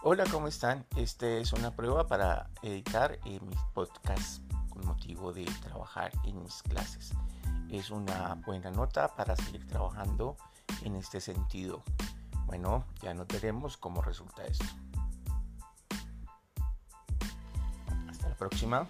Hola, ¿cómo están? Este es una prueba para editar eh, mis podcasts con motivo de trabajar en mis clases. Es una buena nota para seguir trabajando en este sentido. Bueno, ya nos veremos cómo resulta esto. Hasta la próxima.